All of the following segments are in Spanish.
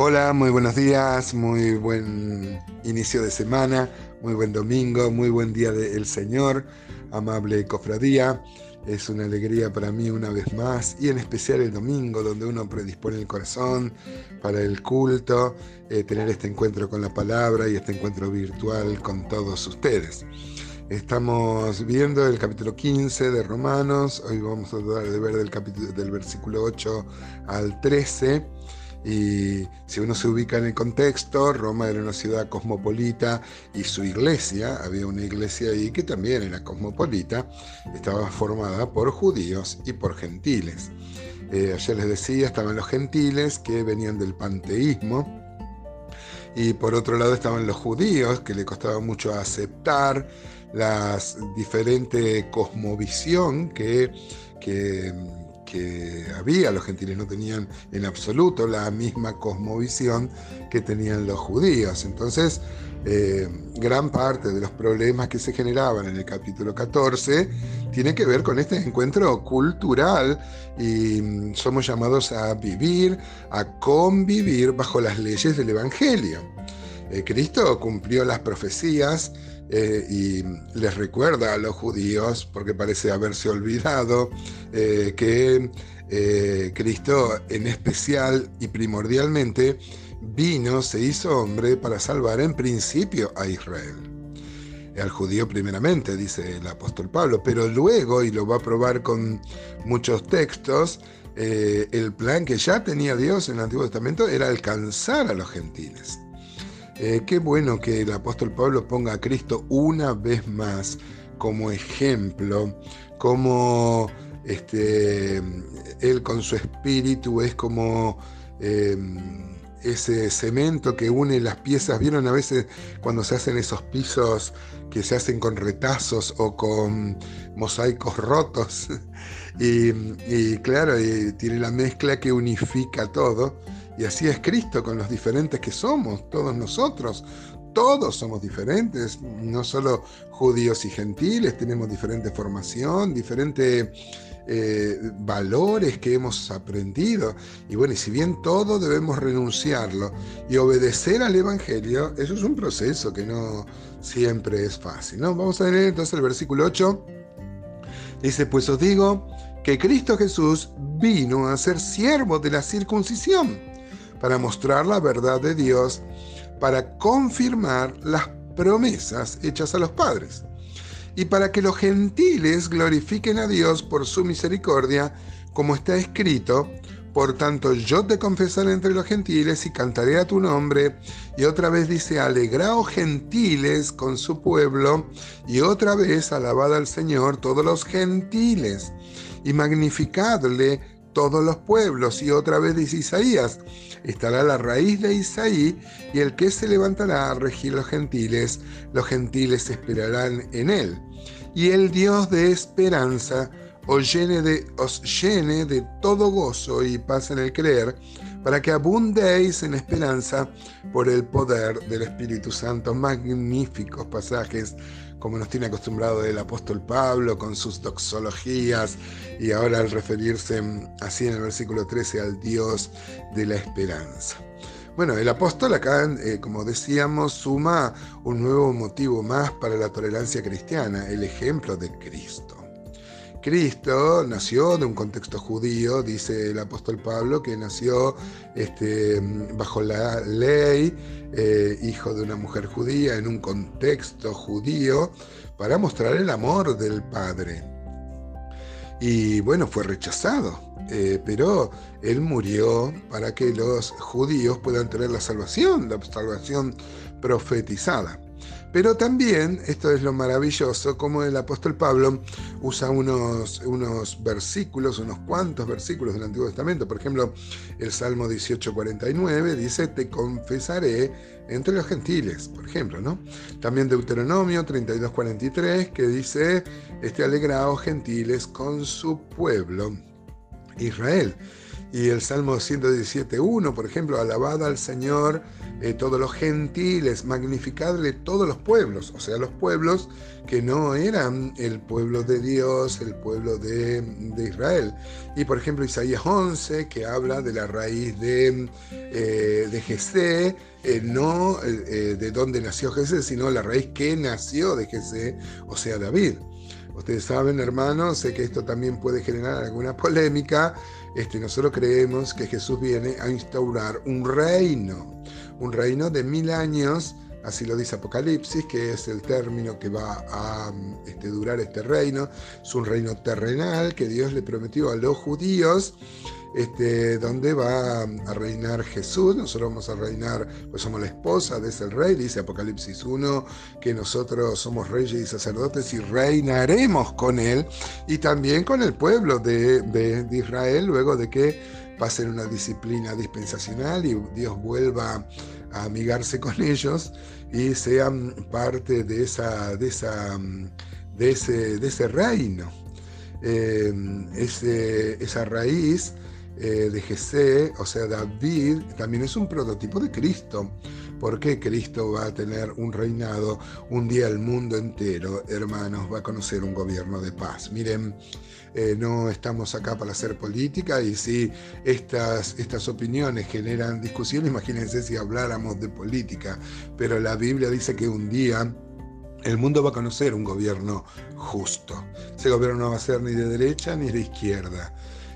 Hola, muy buenos días, muy buen inicio de semana, muy buen domingo, muy buen día del Señor, amable cofradía. Es una alegría para mí una vez más y en especial el domingo donde uno predispone el corazón para el culto, eh, tener este encuentro con la palabra y este encuentro virtual con todos ustedes. Estamos viendo el capítulo 15 de Romanos, hoy vamos a tratar de ver del, del versículo 8 al 13. Y si uno se ubica en el contexto, Roma era una ciudad cosmopolita y su iglesia, había una iglesia ahí que también era cosmopolita, estaba formada por judíos y por gentiles. Eh, ayer les decía, estaban los gentiles que venían del panteísmo, y por otro lado estaban los judíos, que le costaba mucho aceptar la diferente cosmovisión que, que que había, los gentiles no tenían en absoluto la misma cosmovisión que tenían los judíos. Entonces, eh, gran parte de los problemas que se generaban en el capítulo 14 tiene que ver con este encuentro cultural y mm, somos llamados a vivir, a convivir bajo las leyes del Evangelio. Eh, Cristo cumplió las profecías eh, y les recuerda a los judíos, porque parece haberse olvidado, eh, que eh, Cristo en especial y primordialmente vino, se hizo hombre para salvar en principio a Israel. Al judío primeramente, dice el apóstol Pablo, pero luego, y lo va a probar con muchos textos, el plan que ya tenía Dios en el Antiguo Testamento era alcanzar a los gentiles. Eh, qué bueno que el apóstol Pablo ponga a Cristo una vez más como ejemplo, como este, él con su espíritu es como em, ese cemento que une las piezas. ¿Vieron a veces cuando se hacen esos pisos que se hacen con retazos o con mosaicos rotos? y, claro, tiene la mezcla que unifica todo. Y así es Cristo con los diferentes que somos, todos nosotros. Todos somos diferentes, no solo judíos y gentiles, tenemos diferente formación, diferentes eh, valores que hemos aprendido. Y bueno, y si bien todo debemos renunciarlo y obedecer al Evangelio, eso es un proceso que no siempre es fácil. ¿no? Vamos a leer entonces el versículo 8. Dice, pues os digo que Cristo Jesús vino a ser siervo de la circuncisión para mostrar la verdad de Dios, para confirmar las promesas hechas a los padres, y para que los gentiles glorifiquen a Dios por su misericordia, como está escrito, por tanto yo te confesaré entre los gentiles y cantaré a tu nombre. Y otra vez dice, alegraos gentiles con su pueblo. Y otra vez alabad al Señor todos los gentiles. Y magnificadle todos los pueblos. Y otra vez dice Isaías, estará la raíz de Isaí y el que se levantará a regir los gentiles, los gentiles esperarán en él. Y el Dios de esperanza os llene de, os llene de todo gozo y paz en el creer, para que abundéis en esperanza por el poder del Espíritu Santo. Magníficos pasajes como nos tiene acostumbrado el apóstol Pablo con sus doxologías y ahora al referirse así en el versículo 13 al Dios de la esperanza. Bueno, el apóstol acá, eh, como decíamos, suma un nuevo motivo más para la tolerancia cristiana, el ejemplo de Cristo. Cristo nació de un contexto judío, dice el apóstol Pablo, que nació este, bajo la ley, eh, hijo de una mujer judía, en un contexto judío, para mostrar el amor del Padre. Y bueno, fue rechazado, eh, pero él murió para que los judíos puedan tener la salvación, la salvación profetizada. Pero también, esto es lo maravilloso, como el apóstol Pablo usa unos, unos versículos, unos cuantos versículos del Antiguo Testamento. Por ejemplo, el Salmo 18:49 dice, te confesaré entre los gentiles, por ejemplo, ¿no? También Deuteronomio 32:43 que dice, este alegrado gentiles con su pueblo, Israel. Y el Salmo 117.1, por ejemplo, alabad al Señor eh, todos los gentiles, magnificadle todos los pueblos, o sea, los pueblos que no eran el pueblo de Dios, el pueblo de, Israel. Y por ejemplo, Isaías 11, que habla de la raíz de, eh, de Jesé, eh, no de dónde nació Jesé, sino la raíz que nació de Jesé, o sea, David. Ustedes saben, hermanos, sé que esto también puede generar alguna polémica. Este, nosotros creemos que Jesús viene a instaurar un reino, un reino de mil años, así lo dice Apocalipsis, que es el término que va a este, durar este reino. Es un reino terrenal que Dios le prometió a los judíos este, donde va a reinar Jesús. Nosotros vamos a reinar, pues somos la esposa de ese rey, dice Apocalipsis 1, que nosotros somos reyes y sacerdotes y reinaremos con él y también con el pueblo de, Israel luego de que pasen una disciplina dispensacional y Dios vuelva a amigarse con ellos y sean parte de, esa, de, esa, de, ese, de ese reino. Eh, esa raíz eh, de Jesé, o sea, David, también es un prototipo de Cristo. porque Cristo va a tener un reinado? Un día el mundo entero, hermanos, va a conocer un gobierno de paz. Miren, eh, no estamos acá para hacer política y si estas, estas opiniones generan discusión, imagínense si habláramos de política, pero la Biblia dice que un día el mundo va a conocer un gobierno justo. Ese gobierno no va a ser ni de derecha ni de izquierda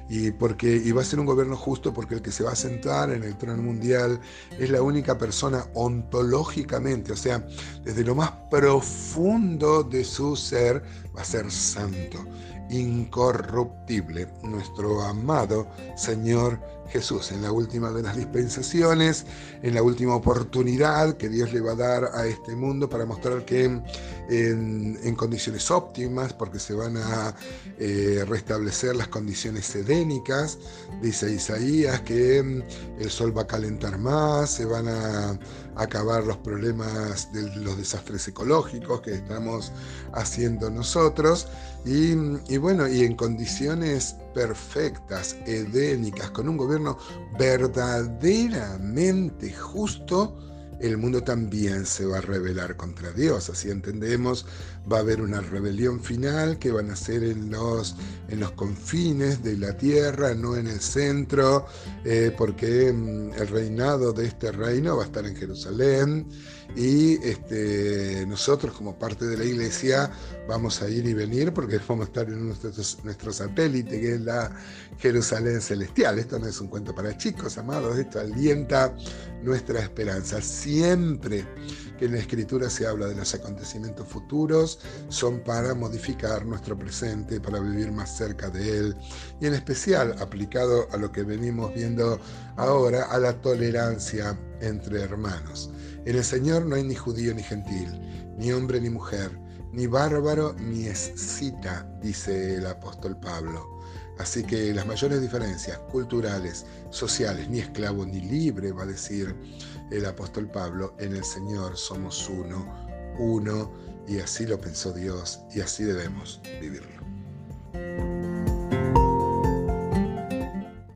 y, porque, y va a ser un gobierno justo porque el que se va a sentar en el trono mundial es la única persona ontológicamente, o sea, desde lo más profundo de su ser, va a ser santo, incorruptible, nuestro amado Señor Jesús, en la última de las dispensaciones, en la última oportunidad que Dios le va a dar a este mundo para mostrar que en, condiciones óptimas, porque se van a eh, restablecer las condiciones edénicas, dice Isaías que mm, el sol va a calentar más, se van a acabar los problemas de los desastres ecológicos que estamos haciendo nosotros y, bueno, y en condiciones perfectas, edénicas, con un gobierno verdaderamente justo, el mundo también se va a rebelar contra Dios. Así entendemos, va a haber una rebelión final que van a ser en los, en los confines de la tierra, no en el centro, eh, porque mm, el reinado de este reino va a estar en Jerusalén y este, nosotros como parte de la iglesia vamos a ir y venir porque vamos a estar en nuestro, satélite que es la Jerusalén celestial. Esto no es un cuento para chicos, amados, esto alienta nuestra esperanza. Siempre en la escritura se habla de los acontecimientos futuros son para modificar nuestro presente, para vivir más cerca de él y en especial aplicado a lo que venimos viendo ahora, a la tolerancia entre hermanos. En el Señor no hay ni judío ni gentil, ni hombre ni mujer, ni bárbaro ni escita, dice el apóstol Pablo. Así que las mayores diferencias culturales, sociales, ni esclavo ni libre, va a decir el apóstol Pablo, en el Señor somos uno, uno, y así lo pensó Dios y así debemos vivirlo.